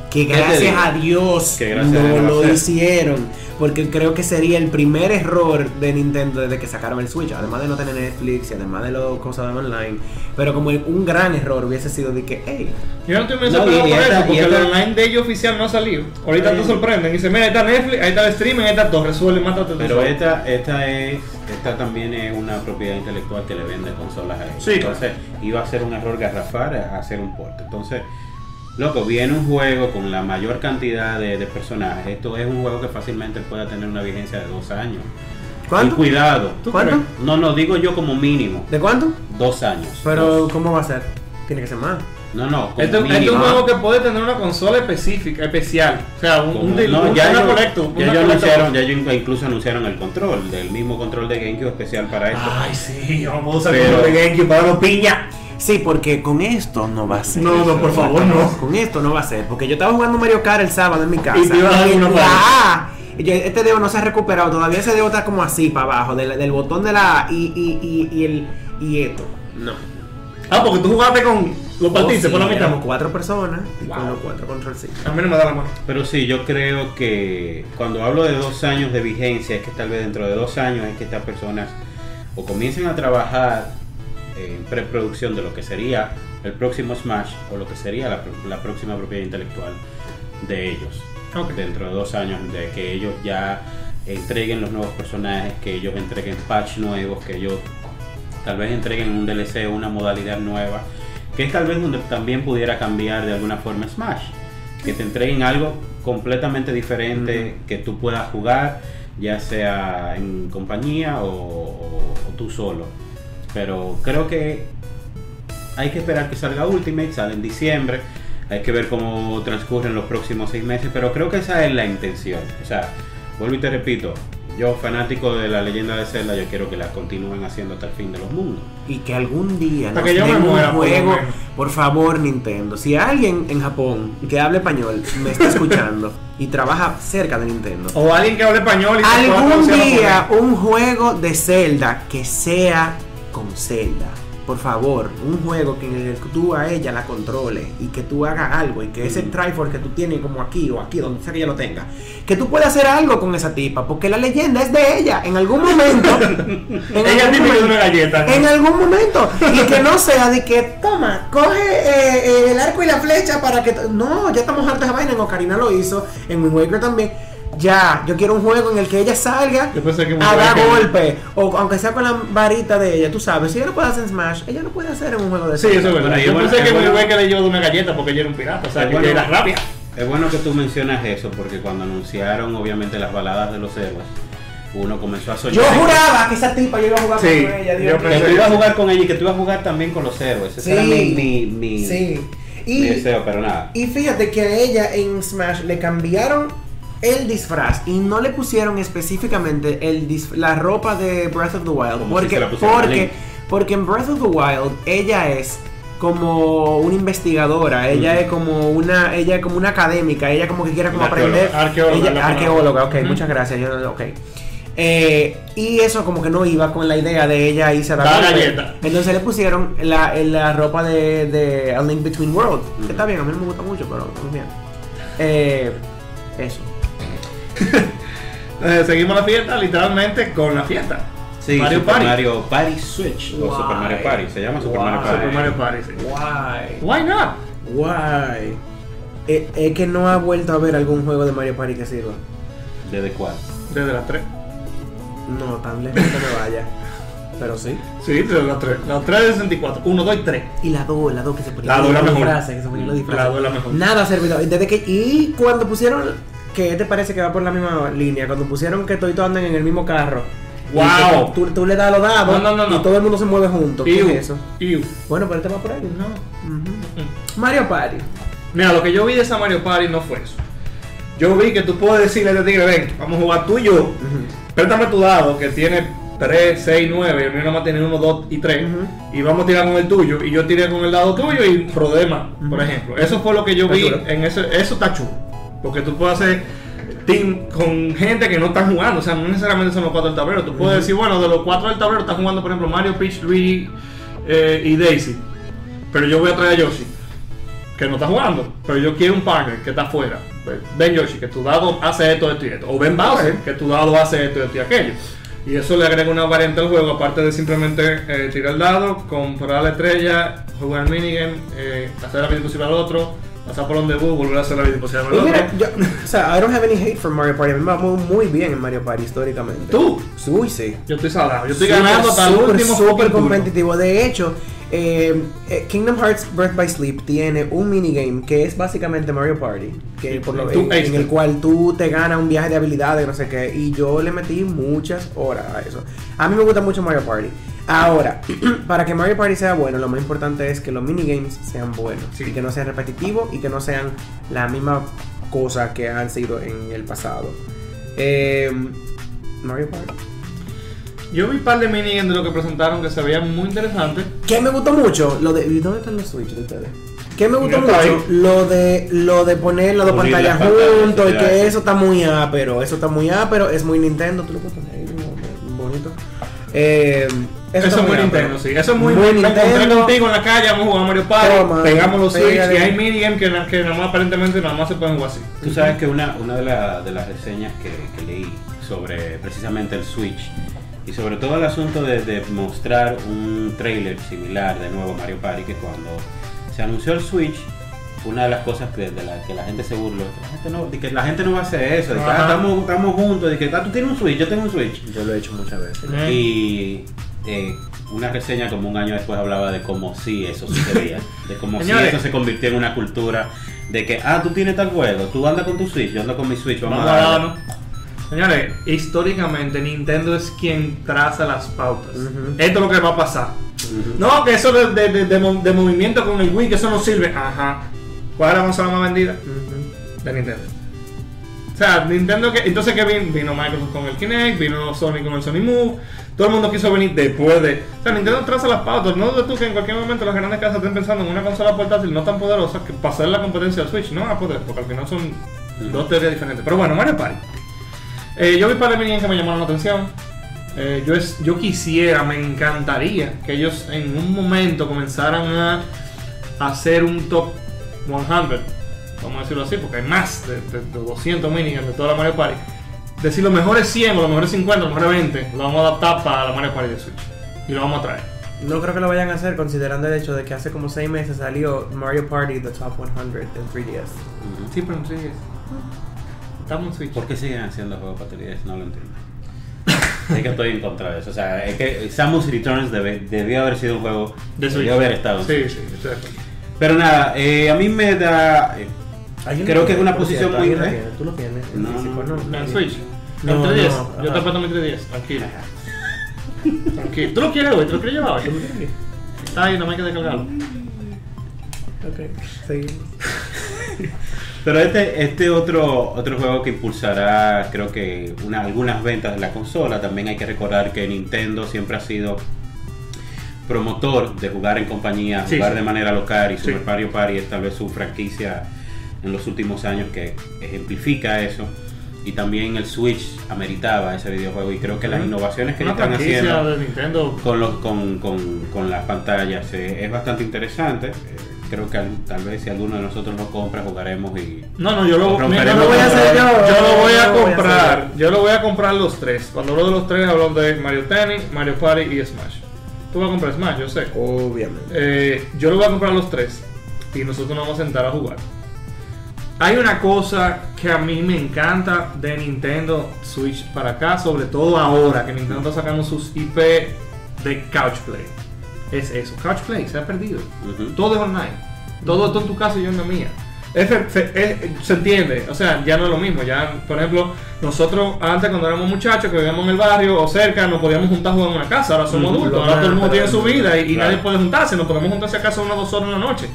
que gracias a Dios no lo hicieron. Porque creo que sería el primer error de Nintendo desde que sacaron el Switch. Además de no tener Netflix y además de las cosas de online. Pero como un gran error hubiese sido de que, hey. Yo no estoy muy sorprendido por eso, porque el online de ellos oficial no ha salido. Ahorita te sorprenden. Y dice, mira, ahí está Netflix, ahí está el streaming, ahí está todo. Resuelve, mátate Pero esta, esta es. Esta también es una propiedad intelectual que le vende consolas a ellos. Entonces, iba a ser un error garrafar hacer un port. Entonces Loco, viene un juego con la mayor cantidad de, personajes. Esto es un juego que fácilmente pueda tener una vigencia de dos años. ¿Cuánto? Y cuidado. ¿Cuánto? No, no, digo yo como mínimo. ¿De cuánto? Dos años. Pero, ¿cómo va a ser? Tiene que ser más. No, no. Como este, este, es un juego que puede tener una consola específica, especial. O sea, un, un, no, ya ellos, ya, anunciaron, ya incluso anunciaron el control, del mismo control de GameCube especial para esto. Ay, sí, vamos a usar el control de GameCube para los piña. Sí, porque con esto no va a ser. No, no, por favor, no. Con esto no va a ser. Porque yo estaba jugando Mario Kart el sábado en mi casa. Y te ibas a dar una este dedo no se ha recuperado. Todavía ese dedo está como así para abajo. Del, botón de la A y, y, y, el, y esto. No. Ah, porque tú jugaste con. Los partiste oh, por la mitad. cuatro personas y con los cuatro control sí. A mí no me da la mano. Pero sí, yo creo que cuando hablo de dos años de vigencia, es que tal vez dentro de dos años es que estas personas o comiencen a trabajar en preproducción de lo que sería el próximo Smash o lo que sería la, próxima propiedad intelectual de ellos. dentro de dos años, de que ellos ya entreguen los nuevos personajes, que ellos entreguen patch nuevos, que ellos tal vez entreguen un DLC o una modalidad nueva, que es tal vez donde también pudiera cambiar de alguna forma Smash, que te entreguen algo completamente diferente que tú puedas jugar, ya sea en compañía o, tú solo. Pero creo que hay que esperar que salga Ultimate, sale en diciembre, hay que ver cómo transcurren los próximos seis meses, pero creo que esa es la intención. O sea, vuelvo y te repito, yo fanático de la leyenda de Zelda, yo quiero que la continúen haciendo hasta el fin de los mundos. Y que algún día nos que yo me muera, un juego, por, favor Nintendo. Si alguien en Japón que hable español me está escuchando y trabaja cerca de Nintendo. O alguien que hable español y algún día un juego de Zelda que sea con Zelda por favor, un juego que en el que tú a ella la controles y que tú hagas algo y que ese Triforce que tú tienes como aquí o aquí, donde sea que ella lo tenga, que tú puedas hacer algo con esa tipa, porque la leyenda es de ella en algún momento. <laughs> en ella algún momento, una galleta. En algún momento. Y que no sea de que, toma, coge eh, eh, el arco y la flecha para que. No, ya estamos hartos de vaina. En Ocarina lo hizo, en Wind Waker también ya, yo quiero un juego en el que ella salga, haga golpe, o aunque sea con la varita de ella, tú sabes, si ella lo puede hacer en Smash, ella lo puede hacer en un juego de Sí, eso es verdad. Yo pensé que bueno, que le llevó de una galleta porque ella era un pirata, o sea, que ella era rápida. Es bueno que tú mencionas eso porque cuando anunciaron obviamente las baladas de los héroes, uno comenzó a soñar. Yo juraba que esa tipa yo iba a jugar con ella. Dios que tú ibas a jugar con ella y que tú ibas a jugar también con los héroes. Ese era mi, mi, mi, sí. y, deseo, pero nada. Y fíjate que a ella en Smash le cambiaron el disfraz y no le pusieron específicamente el la ropa de Breath of the Wild porque porque porque en Breath of the Wild ella es como una investigadora, ella es como una ella es como una académica, ella como que quiere como aprender arqueóloga, arqueóloga, ok, muchas gracias, yo, okay. Eh, y eso como que no iba con la idea de ella irse a dar galleta. Entonces le pusieron la, la ropa de, de, A Link Between Worlds. Que está bien, a mí no me gusta mucho, pero muy bien. Eh, eso. <laughs> Seguimos la fiesta literalmente con la fiesta. Sí, Mario Super Party. Mario Party Switch o Super Mario Party, se llama Super Mario Party. Super Mario Party, sí. Why? Why not? Why? Eh, es, que no ha vuelto a ver algún juego de Mario Party que sirva. ¿Desde cuál? Desde las 3. No, tan lejos que me vaya. Pero sí. Sí, desde las 3. Las 3 de 64. 1, 2 y 3. Y la 2, la 2 que se ponía la 2 la mejor. que se ponía los La 2 la mejor. Nada ha servido. Desde que, y cuando pusieron ¿qué te parece que va por la misma línea? Cuando pusieron que todos andan en el mismo carro. ¡Wow! Tú, tú, le das los dados y todo el mundo se mueve junto. ¿Qué es eso? Bueno, pero este va por ahí. No. Mario Party. Mira, lo que yo vi de esa Mario Party no fue eso. Yo vi que tú puedes decirle a este tigre, ven, vamos a jugar tú y yo. Préstame tu dado que tiene 3, 6, 9, el mío nada más tiene 1, 2 y 3. Y vamos a tirar con el tuyo. Y yo tiré con el dado tuyo y problema, por ejemplo. Eso fue lo que yo vi en ese. Eso está chulo. Porque tú puedes hacer team con gente que no está jugando. O sea, no necesariamente son los cuatro del tablero. Tú puedes decir, bueno, de los cuatro del tablero está jugando, por ejemplo, Mario, Peach, Luigi eh, y Daisy. Pero yo voy a traer a Yoshi, que no está jugando. Pero yo quiero un partner que está afuera. Ven Yoshi, que tu dado hace esto, esto y esto. O ven Bowser, que tu dado hace esto, esto y aquello. Y eso le agrega una variante al juego, aparte de simplemente eh, tirar el dado, comprar la estrella, jugar el minigame, eh, hacer la vida posible al otro pasar por donde debut, volver a hacer la vida imposible. Mira, yo, <laughs> o sea, I don't have any hate for Mario Party. A mí me va muy bien en Mario Party históricamente. ¿Tú? Uy, sí. Yo estoy salado. Yo estoy ganando hasta el último Súper competitivo. De hecho, eh, eh, Kingdom Hearts Birth by Sleep tiene un minigame que es básicamente Mario Party, que por lo, en, en, el cual tú te ganas un viaje de habilidades, no sé qué, y yo le metí muchas horas a eso. A mí me gusta mucho Mario Party. Ahora, <clears throat> para que Mario Party sea bueno, lo más importante es que los minigames sean buenos y que no sean repetitivos y que no sean la misma cosa que han sido en el pasado. Eh, Mario Party. Yo vi un par de minigames de lo que presentaron que se veían muy interesantes. ¿Qué me gustó mucho? Lo de, ¿Dónde están los Switch de ustedes? ¿Qué me gustó mucho? Lo de lo de poner las dos pantallas juntos y que eso está muy pero Eso está muy pero es muy Nintendo. Tú lo puedes poner ahí, bonito. Eh, eso, es muy Nintendo, sí. Eso es muy, muy Nintendo. Me encontré contigo en la calle, vamos a jugar Mario Party, pegamos los Switch y hay minigames que, que nada más aparentemente nada más se pueden jugar así. Tú sabes que una, una de, la, de las reseñas que, que, leí sobre precisamente el Switch y sobre todo el asunto de, de mostrar un trailer similar de nuevo Mario Party que cuando se anunció el Switch una de las cosas que, de la que la gente se burló, la gente no, de que la gente no va a hacer eso, de que ah, estamos, estamos juntos, de que ah, tú tienes un Switch, yo tengo un Switch. Yo lo he hecho muchas veces. Y eh, una reseña como un año después hablaba de cómo sí eso sucedía, de cómo <laughs> si eso se convirtió en una cultura de que, ah, tú tienes tal juego, tú andas con tu Switch, yo ando con mi Switch, vamos, a Señores, históricamente Nintendo es quien traza las pautas. Esto es lo que va a pasar. No, que eso de, de, de, movimiento con el Wii, que eso no sirve. Ajá. ¿Cuál es la consola más vendida? De Nintendo. O sea, Nintendo que. Entonces que vino, vino Microsoft con el Kinect, vino Sony con el Sony Move. Todo el mundo quiso venir después de. O sea, Nintendo traza las pautas. No de tú que en cualquier momento las grandes casas estén pensando en una consola portátil no tan poderosa que pasar la competencia al Switch. No a poder, porque al final son dos teorías diferentes. Pero bueno, Mario Party. Eh, yo vi para de que me llamaron la atención. Eh, yo, es, yo quisiera, me encantaría que ellos en un momento comenzaran a hacer un top 100, vamos a decirlo así, porque hay más de, 200 minigames de toda la Mario Party. Decir los mejores 100 o los mejores 50, los mejores 20, lo vamos a adaptar para la Mario Party de Switch. Y lo vamos a traer. No creo que lo vayan a hacer considerando el hecho de que hace como 6 meses salió Mario Party The Top 100 en 3DS. Sí, pero en 3DS. ¿Por qué siguen haciendo juegos para 3DS? No lo entiendo. <laughs> es que estoy en contra de eso. O sea, es que Samus Returns debió haber sido un juego. De debió haber estado. Sí, sí, exacto. Pero nada, eh, a mí me da. Eh, creo que es una posición muy. ¿Tú lo tienes? No, no, no, en Switch. No, en 3DS. Yo te apuesto mi 3DS, tranquilo. tranquilo. ¿Tú lo quieres, güey? ¿Tú lo quieres llevar? Está ahí, no me hay que descargarlo. Ok, seguimos. <laughs> Pero este, este otro, otro juego que impulsará, creo que una, algunas ventas de la consola, también hay que recordar que Nintendo siempre ha sido promotor de jugar en compañía, jugar de manera local y Super Mario Party es tal vez su franquicia en los últimos años que ejemplifica eso. Y también el Switch ameritaba ese videojuego y creo que las innovaciones que están haciendo con, los, con, con, con las pantallas eh, es bastante interesante. Eh, creo que tal vez si alguno de nosotros lo compra jugaremos y no no yo lo, voy a hacer yo, yo lo voy a comprar yo lo voy a comprar los tres. Cuando hablo de los tres hablo de Mario Tennis Mario Party y Smash. Tú vas a comprar Smash yo sé. Obviamente. Eh, yo lo voy a comprar los tres y nosotros nos vamos a sentar a jugar hay una cosa que a mí me encanta de Nintendo Switch para acá sobre todo ahora que Nintendo está sacando sus IP de Couch Play es eso. Couch Play se ha perdido. Todo es online. Todo está en tu casa y yo en la mía. se entiende, o sea, ya no es lo mismo. Ya, por ejemplo, nosotros antes cuando éramos muchachos que vivíamos en el barrio o cerca, nos podíamos juntar a jugar en una casa. Ahora somos adultos, ahora todo el mundo tiene su vida y, nadie puede juntarse. Nos podemos juntarse a casa una o dos horas en la noche.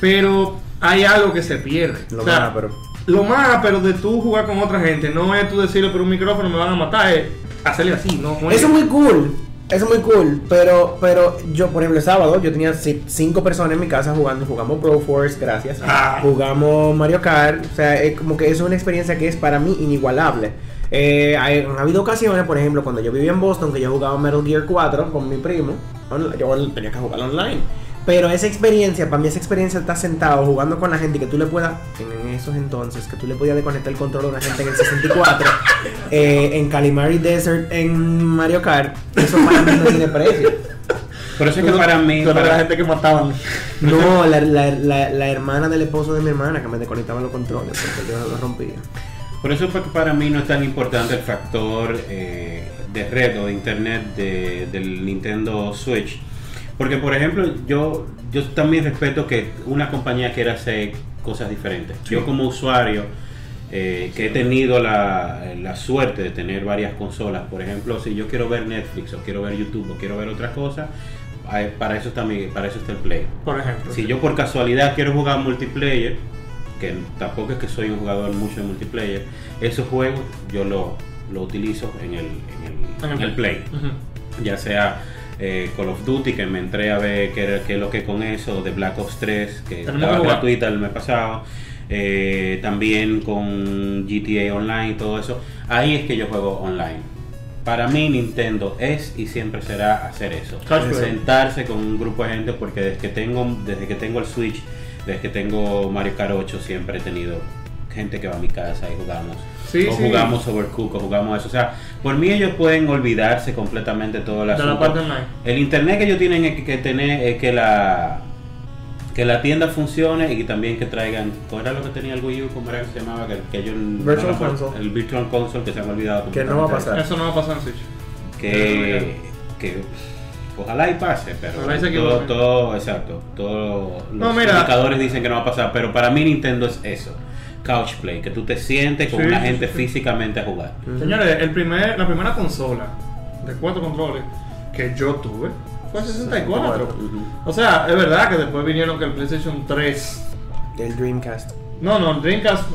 Pero hay algo que se pierde. Lo más, pero. Lo más, pero de tú jugar con otra gente, no es tú decirle por un micrófono me van a matar, es hacerle así, ¿no? Eso es muy cool. Eso es muy cool, pero, pero yo, por ejemplo, el sábado yo tenía cinco personas en mi casa jugando, jugamos Pro Force, gracias, ah. jugamos Mario Kart, o sea, es como que es una experiencia que es para mí inigualable. Eh, hay, han habido ocasiones, por ejemplo, cuando yo vivía en Boston, que yo jugaba Metal Gear 4 con mi primo, yo tenía que jugar online. Pero esa experiencia, para mí esa experiencia está sentado jugando con la gente y que tú le puedas, en esos entonces, que tú le podías desconectar el control a una gente en el 64, <laughs> eh, en Calimari Desert, en Mario Kart, eso para mí no tiene precio. Por eso es que para mí. Para la gente que mataban. No, la, la, la, hermana del esposo de mi hermana que me desconectaba los controles porque yo los rompía. Por eso es que para mí no es tan importante el factor eh, de red o de internet de, del Nintendo Switch porque, por ejemplo, yo, yo también respeto que una compañía quiera hacer cosas diferentes. Yo como usuario, eh, que he tenido la, la, suerte de tener varias consolas, por ejemplo, si yo quiero ver Netflix o quiero ver YouTube o quiero ver otra cosa, para eso está para eso está el Play. Por ejemplo. Si yo por casualidad quiero jugar multiplayer, que tampoco es que soy un jugador mucho de multiplayer, esos juegos yo lo, lo utilizo en el, en el, Play. Ya sea eh, Call of Duty, que me entré a ver qué, qué es lo que con eso, de Black Ops 3, que estaba gratuita el mes pasado. Eh, también con GTA Online y todo eso. Ahí es que yo juego online. Para mí Nintendo es y siempre será hacer eso. Sentarse con un grupo de gente porque desde que tengo desde que tengo el Switch, desde que tengo Mario Kart 8 siempre he tenido gente que va a mi casa y jugamos. O jugamos Overcook o jugamos eso. O sea, por mí ellos pueden olvidarse completamente todo el asunto. El internet que ellos tienen que, tener es que la que la tienda funcione y también que traigan, ¿cuál era lo que tenía el Wii U? ¿Cómo era que se llamaba? Que, que yo, Virtual Console. El Virtual Console que se han olvidado. Que no va a pasar. Eso no va a pasar en Switch. Que, que ojalá y pase, pero todo, todo, exacto, todos los indicadores dicen que no va a pasar, pero para mí Nintendo es eso. Couch play, que tú te sientes con una gente físicamente a jugar. Señores, el primer, la primera consola de cuatro controles que yo tuve fue 64. O sea, es verdad que después vinieron que el PlayStation 3. El Dreamcast. No, no, el Dreamcast, eh,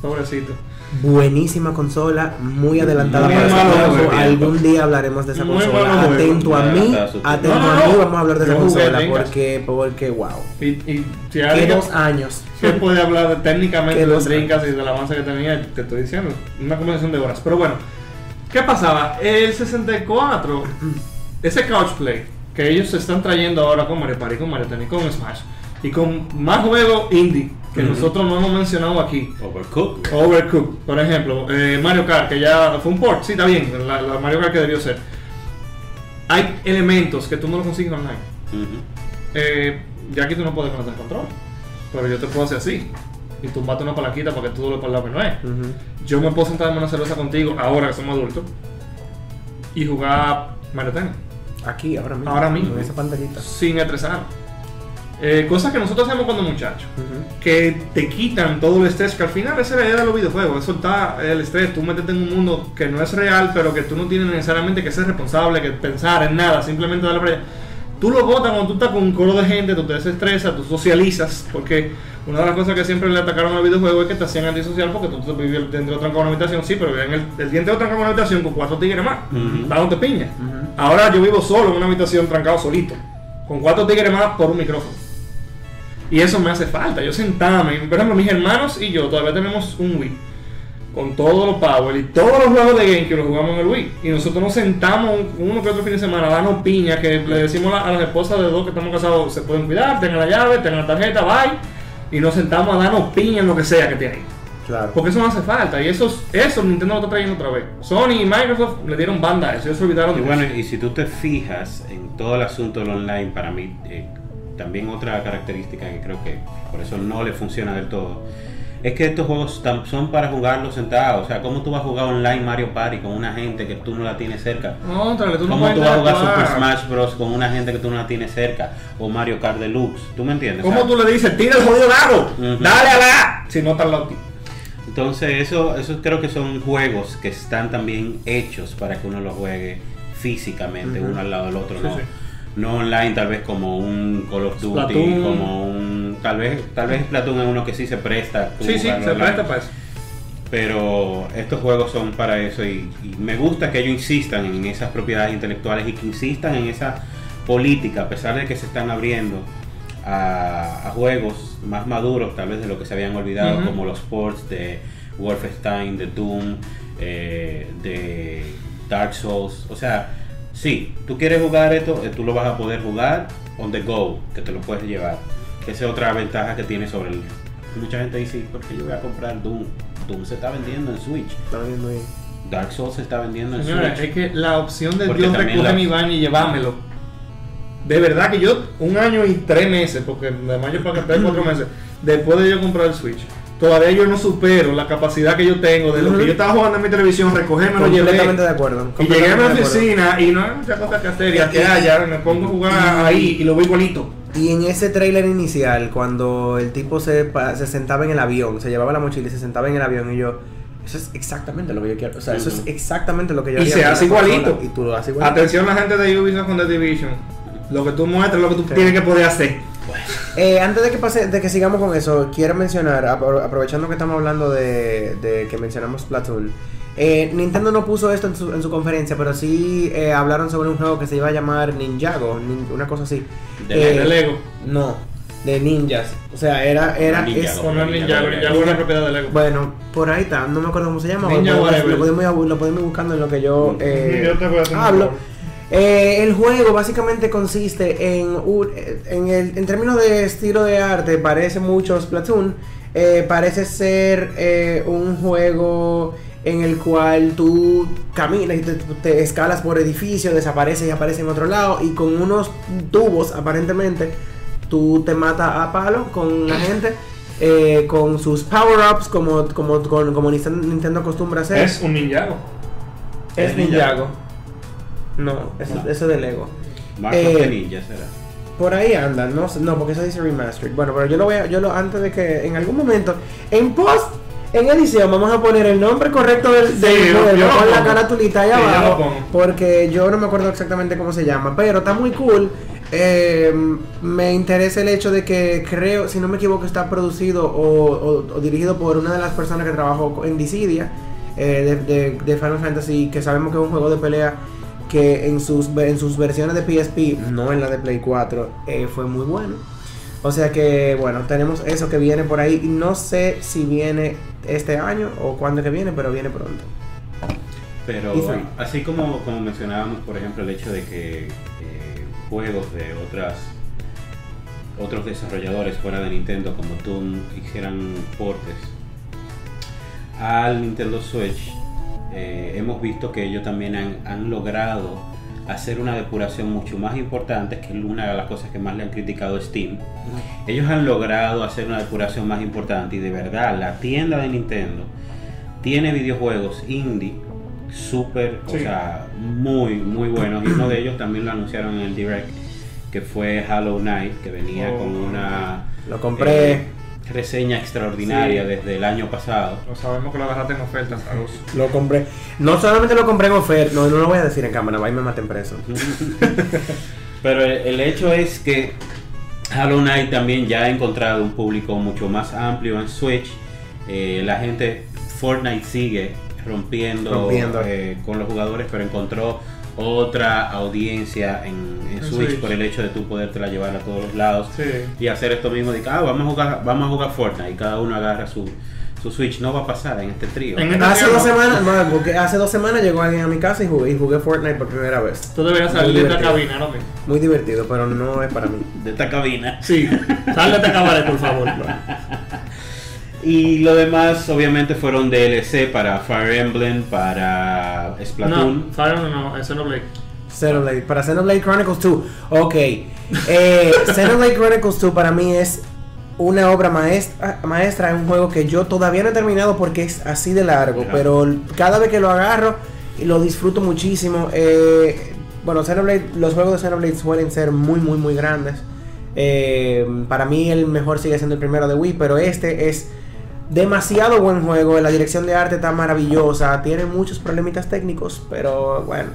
pobrecito. Buenísima consola, muy adelantada para su Algún día hablaremos de esa consola. atento a mí, atento a mí, vamos a hablar de esa consola porque, porque, wow. Y, y si hay dos años. Se puede hablar técnicamente de los Dreamcast y del avance que tenía, te estoy diciendo, una conversación de horas. Pero bueno, ¿qué pasaba? El 64, ese couch play que ellos se están trayendo ahora con Mario Party, con Mario Tennis, con Smash y con más juegos indie que nosotros no hemos mencionado aquí. Overcooked. Overcooked, por ejemplo, eh, Mario Kart, que ya fue un port, sí, está bien, la, Mario Kart que debió ser. Hay elementos que tú no lo consigues online. Eh, ya aquí tú no puedes conectar control, pero yo te puedo hacer así y tumbate una palaquita para que todo lo para no es. Yo me puedo sentar en una cerveza contigo ahora que somos adultos y jugar Mario Tennis. Aquí, ahora mismo. Ahora mismo. En esa pantallita. Sin estresar. Eh, cosas que nosotros hacemos cuando muchachos. Que te quitan todo el estrés. Que al final esa es la idea de los videojuegos. Es soltar el estrés. Tú meterte en un mundo que no es real, pero que tú no tienes necesariamente que ser responsable, que pensar en nada. Simplemente darle para allá. Tú lo botas cuando tú estás con un coro de gente, tú te desestresas, tú socializas. Porque una de las cosas que siempre le atacaron al videojuego es que te hacían antisocial porque tú te vivías dentro de otra una habitación. Sí, pero en el, el diente de otra una habitación con cuatro tigres más. Uh piña. Ahora yo vivo solo en una habitación trancado solito, con cuatro tigres más por un micrófono. Y eso me hace falta. Yo sentarme, por ejemplo, mis hermanos y yo todavía tenemos un Wii con todos los Power y todos los juegos de Game que los jugamos en el Wii. Y nosotros nos sentamos uno que otro fin de semana a darnos piña, que le decimos a las esposas de dos que estamos casados, se pueden cuidar, tengan la llave, tengan la tarjeta, bye. Y nos sentamos a darnos piña en lo que sea que tienen. Porque eso no hace falta. Y eso, eso Nintendo lo está trayendo otra vez. Sony y Microsoft le dieron banda a eso. Ellos se olvidaron y bueno, y si tú te fijas en todo el asunto del online, para mí, eh, también otra característica que creo que por eso no le funciona del todo. Es que estos juegos son para jugarlos sentados. O sea, ¿cómo tú vas a jugar online Mario Party con una gente que tú no la tienes cerca? No, tú no ¿Cómo tú vas a jugar Super Smash Bros. con una gente que tú no la tienes cerca? O Mario Kart Deluxe. ¿Tú me entiendes? ¿Cómo tú le dices, tira el jodido dado? Dale a la. Si no está loco. Entonces, eso, eso creo que son juegos que están también hechos para que uno los juegue físicamente, uno al lado del otro, no, no online, tal vez como un Call of Duty, como un. Tal vez, tal vez Splatoon es uno que sí se presta. Sí, sí, se presta para eso. Pero estos juegos son para eso y, y, me gusta que ellos insistan en esas propiedades intelectuales y que insistan en esa política, a pesar de que se están abriendo a, juegos más maduros, tal vez de lo que se habían olvidado, como los ports de Wolfenstein, de Doom, eh, de Dark Souls. O sea, si tú quieres jugar esto, eh, tú lo vas a poder jugar on the go, que te lo puedes llevar. Esa es otra ventaja que tiene sobre el. Mucha gente dice, ¿por qué yo voy a comprar Doom? Doom se está vendiendo en Switch. Está vendiendo Dark Souls se está vendiendo en Switch. Es que la opción de Dios recoge mi van y llevármelo de verdad que yo, un año y tres meses, porque de mayo para acá, cuatro meses, después de yo comprar el Switch, todavía yo no supero la capacidad que yo tengo de lo que yo estaba jugando en mi televisión, recogerme lo llevé. de acuerdo. Y llegué a mi oficina y no hay muchas cosas que hacer. Y que haya, me pongo a jugar ahí y lo veo igualito. Y en ese trailer inicial, cuando el tipo se, se sentaba en el avión, se llevaba la mochila y se sentaba en el avión y yo... Eso es exactamente lo que yo quiero. O sea, eso es exactamente lo que yo Y se hace igualito. Y tú lo haces igualito. Atención la gente de Ubisoft con The Division lo que tú muestras es lo que tú tienes que poder hacer. Eh, antes de que pase, de que sigamos con eso, quiero mencionar, aprovechando que estamos hablando de, que mencionamos Platoon, eh, Nintendo no puso esto en su, en su conferencia, pero sí eh, hablaron sobre un juego que se iba a llamar Ninjago, una cosa así. ¿De, Lego? No, de ninjas. O sea, era. era Ninjago, no Ninjago, Ninjago es una propiedad de Lego. Bueno, por ahí está, no me acuerdo cómo se llama. Ninja lo, podemos, lo podemos ir buscando en lo que yo, yo te hablo. Eh, el juego básicamente consiste en, en, el, en términos de estilo de arte, parece mucho Splatoon. Eh, parece ser eh, un juego en el cual tú caminas y te, escalas por edificios, desapareces y apareces en otro lado y con unos tubos aparentemente tú te matas a palo con la gente. Eh, con sus power-ups como, como, como, Nintendo acostumbra hacer. Es un Ninjago. Es, Ninjago. No, eso, es de Lego. Más eh, Ninja será. Por ahí anda, no, no, porque eso dice remastered. Bueno, pero yo lo voy a, yo lo, antes de que en algún momento, en post, en edición, vamos a poner el nombre correcto del, juego con la caratulita ahí abajo. porque yo no me acuerdo exactamente cómo se llama, pero está muy cool. Eh, me interesa el hecho de que creo, si no me equivoco, está producido o, dirigido por una de las personas que trabajó en Dissidia eh, de, de Final Fantasy, que sabemos que es un juego de pelea que en sus, en sus versiones de PSP, no en la de Play 4, eh, fue muy bueno. O sea que, bueno, tenemos eso que viene por ahí. No sé si viene este año o cuándo que viene, pero viene pronto. Pero así como, como mencionábamos, por ejemplo, el hecho de que eh, juegos de otras otros desarrolladores fuera de Nintendo como Toon hicieran portes al Nintendo Switch eh, hemos visto que ellos también han, logrado hacer una depuración mucho más importante, que es una de las cosas que más le han criticado a Steam. Ellos han logrado hacer una depuración más importante y de verdad la tienda de Nintendo tiene videojuegos indie súper, o sea, muy, muy buenos. Y uno de ellos también lo anunciaron en el Direct, que fue Hollow Knight, que venía oh, con una... Lo compré. Eh, reseña extraordinaria desde el año pasado. Lo sabemos que lo agarraste en oferta, Lo compré. No solamente lo compré en oferta, no, no lo voy a decir en cámara, va y me maten preso. <laughs> Pero el, hecho es que Hollow Knight también ya ha encontrado un público mucho más amplio en Switch. Eh, la gente, Fortnite sigue rompiendo, eh, con los jugadores, pero encontró otra audiencia en, Switch, por el hecho de tú podértela llevar a todos los lados y hacer esto mismo de que ah, vamos a jugar, vamos a jugar Fortnite y cada uno agarra su, su Switch. No va a pasar en este trío. Este hace dos semanas, porque hace dos semanas llegó alguien a mi casa y jugué, y jugué Fortnite por primera vez. Tú deberías salir de esta cabina, ¿no? Muy divertido, pero no es para mí. De esta cabina. Sí, sal de esta <laughs> cabina, por favor. <laughs> Y lo demás, obviamente, fueron DLC para Fire Emblem, para Splatoon. No, Fire Emblem no, es Xenoblade. Xenoblade, para Xenoblade Chronicles 2. Ok. Eh, Xenoblade Chronicles 2 para mí es una obra maestra, maestra. Es un juego que yo todavía no he terminado porque es así de largo. Pero cada vez que lo agarro, lo disfruto muchísimo. Eh, bueno, Xenoblade, los juegos de Xenoblade suelen ser muy, muy, muy grandes. Eh, para mí el mejor sigue siendo el primero de Wii, pero este es demasiado buen juego. La dirección de arte está maravillosa. Tiene muchos problemitas técnicos, pero bueno.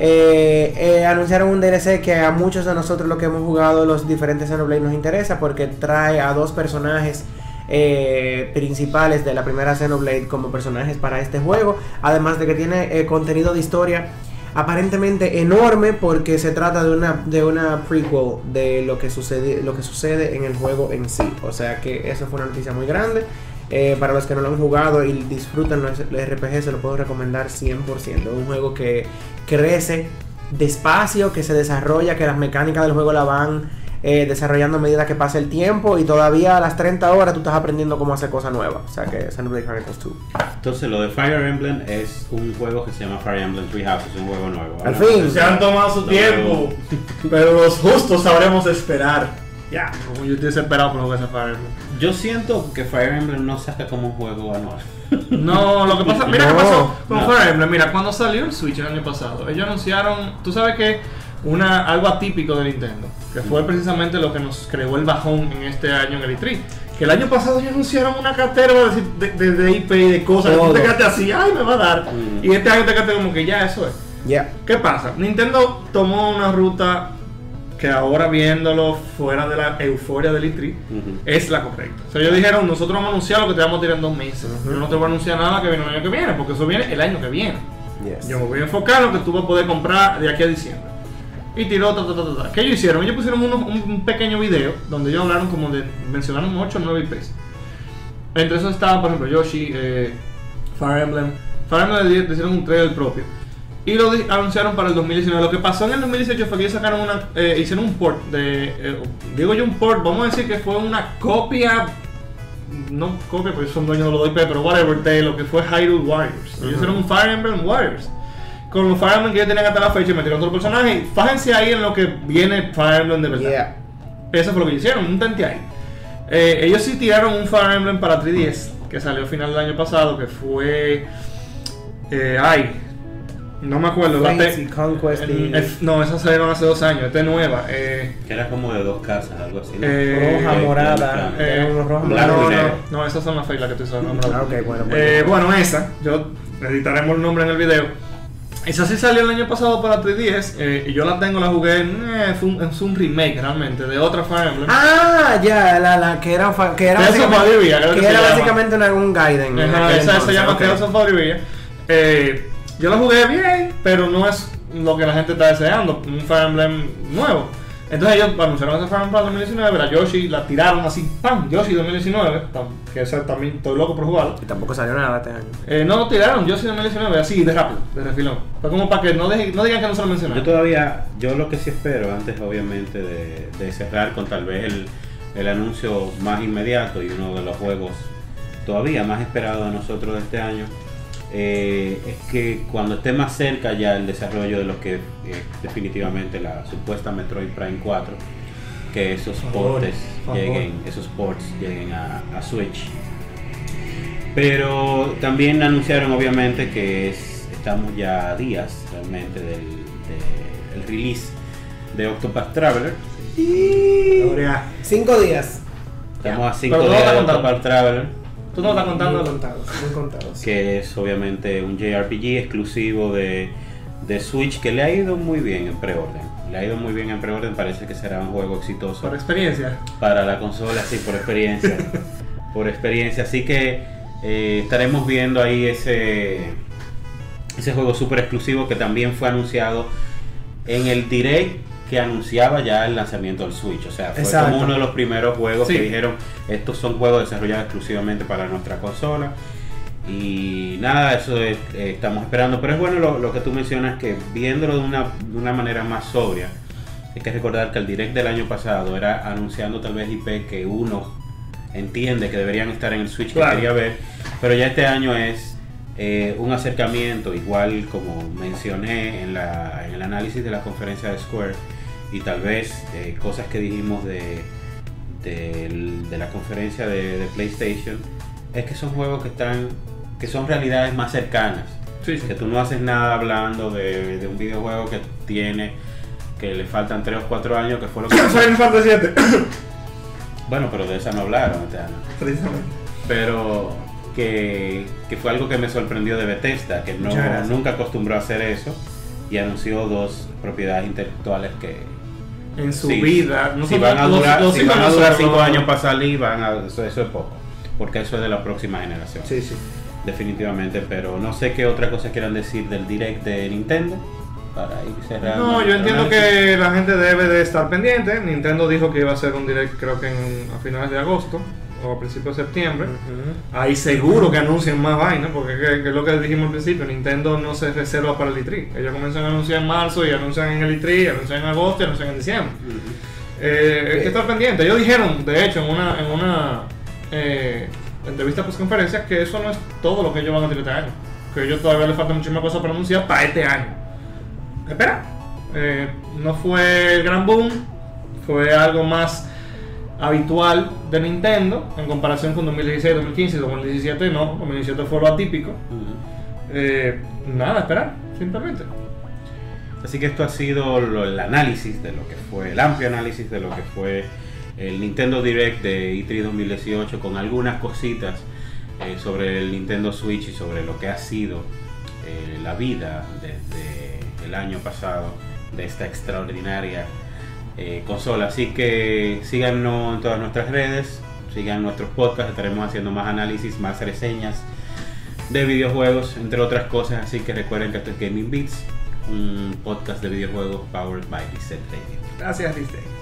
Eh, eh, anunciaron un DLC que a muchos de nosotros, lo que hemos jugado los diferentes Xenoblade, nos interesa porque trae a dos personajes. Eh, principales de la primera Xenoblade como personajes para este juego además de que tiene contenido de historia aparentemente enorme porque se trata de una de una prequel de lo que sucede lo que sucede en el juego en sí o sea que eso fue una noticia muy grande eh, para los que no lo han jugado y disfrutan los RPG, se lo puedo recomendar 100%. Es un juego que crece despacio, que se desarrolla, que las mecánicas del juego la van eh, desarrollando a medida que pasa el tiempo y todavía a las 30 horas tú estás aprendiendo cómo hacer cosas nuevas. O sea que Xenoblade Chronicles 2. Entonces lo de Fire Emblem es un juego que se llama Fire Emblem Three Houses, un juego nuevo. Al fin. Se han tomado su tiempo, pero los justos sabremos esperar. Ya, como yo estoy desesperado por jugar ese Fire Emblem. Yo siento que Fire Emblem no saca como un juego anual. No, lo que pasa, mira qué pasó con Fire Emblem. Mira, cuando salió el Switch el año pasado, ellos anunciaron, tú sabes que una algo atípico de Nintendo, que fue precisamente lo que nos creó el bajón en este año en el E3. Que el año pasado ya anunciaron una cartera de, de, IP y de cosas. Y tú te quedaste así, ay, me va a dar. Mm. Y este año te quedaste como que ya eso es. Ya. ¿Qué pasa? Nintendo tomó una ruta que ahora viéndolo fuera de la euforia del E3 es la correcta. O sea, ellos dijeron, nosotros vamos a anunciar lo que te vamos a tirar en dos meses. Yo no te voy a anunciar nada que viene el año que viene, porque eso viene el año que viene. Yo me voy a enfocar en lo que tú vas a poder comprar de aquí a diciembre. Y tiró, ta, ta, ta, ta. ¿Qué ellos hicieron? Ellos pusieron un, pequeño video donde ellos hablaron como de, mencionaron 8 o 9 IPs. Entre esos estaban, por ejemplo, Yoshi, eh, Fire Emblem. Fire Emblem hicieron un trailer propio y lo anunciaron para el 2019. Lo que pasó en el 2018 fue que sacaron una, eh, hicieron un port de, eh, digo yo un port, vamos a decir que fue una copia, no copia porque son dueños de los IP, pero whatever, de lo que fue Hyrule Warriors. Ellos hicieron un Fire Emblem Warriors. Con los Fire Emblem que ya tenían hasta la fecha y metieron otro personaje. Fájense ahí en lo que viene Fire Emblem de verdad. eso fue lo que hicieron, un tente ahí. Eh, ellos sí tiraron un Fire Emblem para 3DS, que salió a final del año pasado, que fue... Eh, ay, no me acuerdo. Fantasy, Conquest no, esas salieron hace dos años. Esta es nueva. Eh, que era como de dos casas, algo así. Eh, roja, morada. Eh, roja, no, no, no, esas son las feilas que estoy usando. Ah, okay, bueno, eh, bueno, esa. Yo editaremos el nombre en el video. Esa sí salió el año pasado para 3DS eh, y yo la tengo, la jugué, eh, fue un, es un remake realmente de otra Fire Emblem. Ah, ya, la, la que era, que era básicamente, que, era básicamente un Gaiden. esa se llama okay. Tales of Eh, yo la jugué bien, pero no es lo que la gente está deseando, un Fire Emblem nuevo. Entonces ellos anunciaron ese Fire Emblem 2019, la Yoshi la tiraron así, ¡pam! Yoshi 2019, que ese también estoy loco por jugarlo. Y tampoco salió nada este año. Eh, no, lo tiraron Yoshi 2019, así, de rápido, de refilón. Fue como para que no, no digan que no se lo mencionaron. Yo todavía, yo lo que sí espero, antes obviamente de, de cerrar con tal vez el, el anuncio más inmediato y uno de los juegos todavía más esperado de nosotros de este año, eh, es que cuando esté más cerca ya el desarrollo de lo que definitivamente la supuesta Metroid Prime 4, que esos ports lleguen, esos ports lleguen a, Switch. Pero también anunciaron obviamente que estamos ya a días realmente del, release de Octopath Traveler. Y... Cinco días. Estamos a cinco días de Octopath Traveler. Tú no estás contando contados, muy contados. Que es obviamente un JRPG exclusivo de, Switch que le ha ido muy bien en preorden. Le ha ido muy bien en preorden, parece que será un juego exitoso. Por experiencia. Para la consola, sí, por experiencia. <laughs> por experiencia. Así que eh, estaremos viendo ahí ese, ese juego súper exclusivo que también fue anunciado en el direct que anunciaba ya el lanzamiento del Switch. O sea, fue como uno de los primeros juegos que dijeron, estos son juegos desarrollados exclusivamente para nuestra consola. Y nada, eso eh, estamos esperando. Pero es bueno lo, que tú mencionas, que viéndolo de una, de una manera más sobria, hay que recordar que el direct del año pasado era anunciando tal vez IP que uno entiende que deberían estar en el Switch que quería ver. Pero ya este año es eh, un acercamiento, igual como mencioné en, la, en el análisis de la conferencia de Square y tal vez eh, cosas que dijimos de, de, la conferencia de, PlayStation, es que son juegos que están que son realidades más cercanas. Que tú no haces nada hablando de, un videojuego que tiene que le faltan 3 o 4 años, que fue lo que... <coughs> Final Fantasy 7. <coughs> bueno, pero de esa no hablaron este año. Precisamente. Pero que, que, fue algo que me sorprendió de Bethesda, que no, nunca acostumbró a hacer eso y anunció dos propiedades intelectuales que, en su vida. No si van a durar, si van a durar cinco años para salir, van a, eso, es poco. Porque eso es de la próxima generación. Sí, sí. Definitivamente, pero no sé qué otra cosa quieran decir del direct de Nintendo. Para ir cerrando. No, yo entiendo que la gente debe de estar pendiente. Nintendo dijo que iba a ser un direct creo que a finales de agosto o a principios de septiembre. Ahí seguro que anuncian más vainas, porque es, lo que dijimos al principio, Nintendo no se reserva para el E3. Ellos comienzan a anunciar en marzo y anuncian en el E3, anuncian en agosto y anuncian en diciembre. Eh, hay que estar pendiente. Ellos dijeron, de hecho, en una, en una eh, entrevista post conferencia, que eso no es todo lo que ellos van a hacer este año. Que ellos todavía les falta muchísimas cosas para anunciar para este año. Espera, eh, no fue el gran boom, fue algo más habitual de Nintendo en comparación con 2016, 2015 y 2017 no, 2017 fue lo atípico. Eh, nada, esperar, simplemente. Así que esto ha sido el análisis de lo que fue, el amplio análisis de lo que fue el Nintendo Direct de E3 2018 con algunas cositas eh, sobre el Nintendo Switch y sobre lo que ha sido eh, la vida desde el año pasado de esta extraordinaria eh, consola. Así que síganos en todas nuestras redes, sigan nuestros podcasts, estaremos haciendo más análisis, más reseñas de videojuegos, entre otras cosas. Así que recuerden que esto es Gaming Beats, un podcast de videojuegos powered by Reset Radio. Gracias, Reset.